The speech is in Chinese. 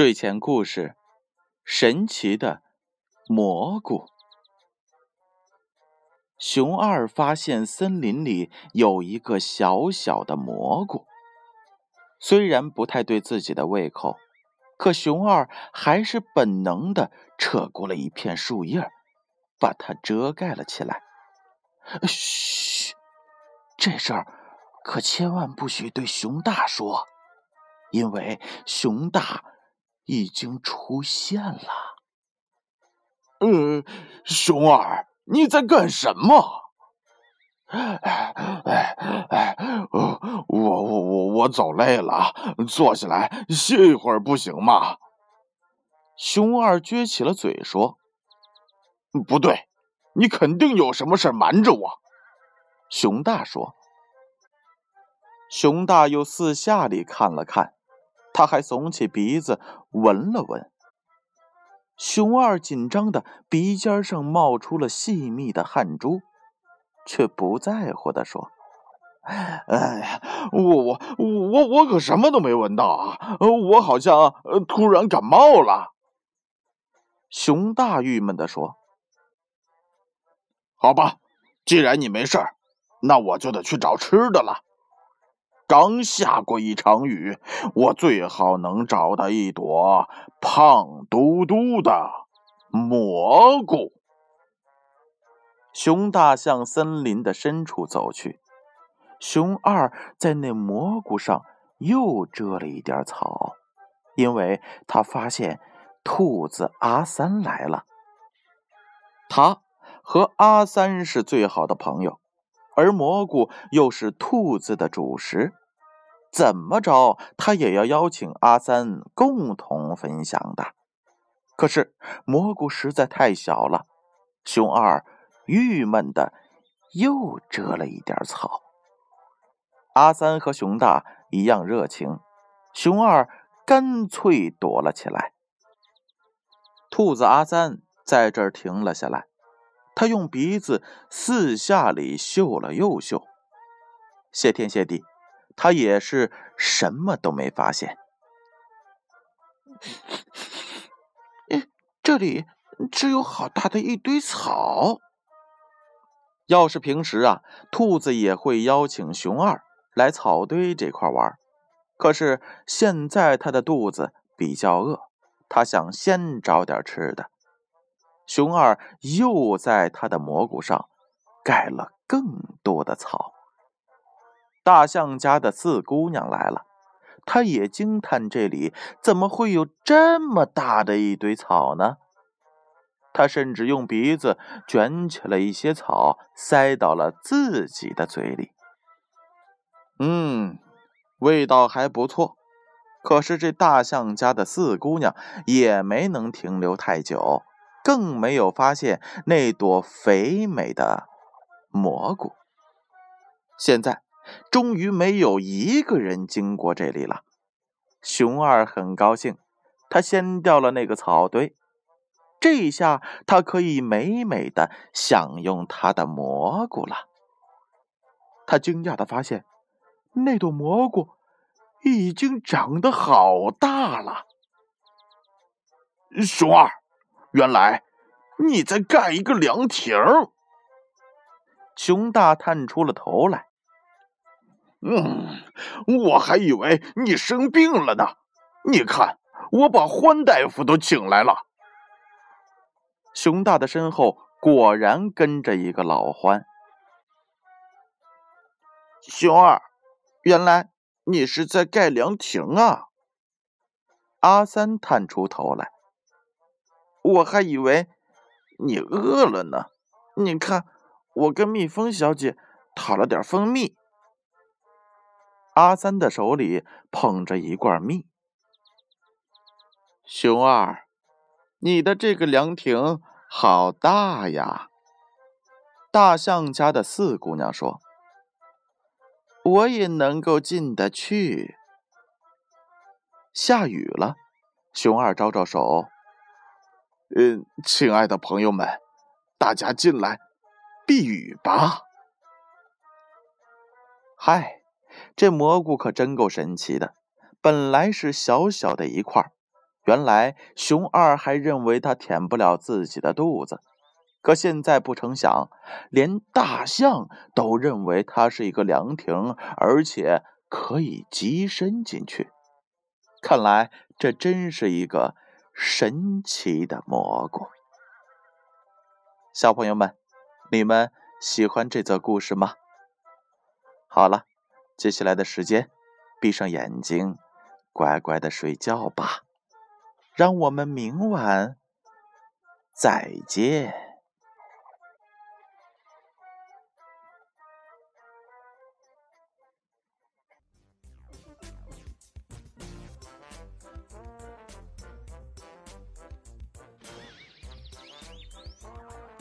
睡前故事：神奇的蘑菇。熊二发现森林里有一个小小的蘑菇，虽然不太对自己的胃口，可熊二还是本能的扯过了一片树叶，把它遮盖了起来。嘘，这事儿可千万不许对熊大说，因为熊大。已经出现了。嗯，熊二，你在干什么？哎哎哎，我我我我走累了，坐下来歇一会儿不行吗？熊二撅起了嘴说：“不对，你肯定有什么事瞒着我。”熊大说。熊大又四下里看了看。他还耸起鼻子闻了闻，熊二紧张的鼻尖上冒出了细密的汗珠，却不在乎的说：“哎呀，我我我我可什么都没闻到啊！我好像突然感冒了。”熊大郁闷的说：“好吧，既然你没事儿，那我就得去找吃的了。”刚下过一场雨，我最好能找到一朵胖嘟嘟的蘑菇。熊大向森林的深处走去，熊二在那蘑菇上又遮了一点草，因为他发现兔子阿三来了。他和阿三是最好的朋友，而蘑菇又是兔子的主食。怎么着，他也要邀请阿三共同分享的。可是蘑菇实在太小了，熊二郁闷的又折了一点草。阿三和熊大一样热情，熊二干脆躲了起来。兔子阿三在这儿停了下来，他用鼻子四下里嗅了又嗅，谢天谢地。他也是什么都没发现。这里只有好大的一堆草。要是平时啊，兔子也会邀请熊二来草堆这块玩。可是现在他的肚子比较饿，他想先找点吃的。熊二又在他的蘑菇上盖了更多的草。大象家的四姑娘来了，她也惊叹这里怎么会有这么大的一堆草呢？她甚至用鼻子卷起了一些草，塞到了自己的嘴里。嗯，味道还不错。可是这大象家的四姑娘也没能停留太久，更没有发现那朵肥美的蘑菇。现在。终于没有一个人经过这里了。熊二很高兴，他掀掉了那个草堆，这一下他可以美美的享用他的蘑菇了。他惊讶的发现，那朵蘑菇已经长得好大了。熊二，原来你在盖一个凉亭。熊大探出了头来。嗯，我还以为你生病了呢。你看，我把欢大夫都请来了。熊大的身后果然跟着一个老欢。熊二，原来你是在盖凉亭啊！阿三探出头来，我还以为你饿了呢。你看，我跟蜜蜂小姐讨了点蜂蜜。阿三的手里捧着一罐蜜。熊二，你的这个凉亭好大呀！大象家的四姑娘说：“我也能够进得去。”下雨了，熊二招招手：“嗯，亲爱的朋友们，大家进来避雨吧。”嗨。这蘑菇可真够神奇的，本来是小小的一块原来熊二还认为它填不了自己的肚子，可现在不成想，连大象都认为它是一个凉亭，而且可以跻身进去。看来这真是一个神奇的蘑菇。小朋友们，你们喜欢这则故事吗？好了，接下来的时间，闭上眼睛，乖乖的睡觉吧。让我们明晚再见。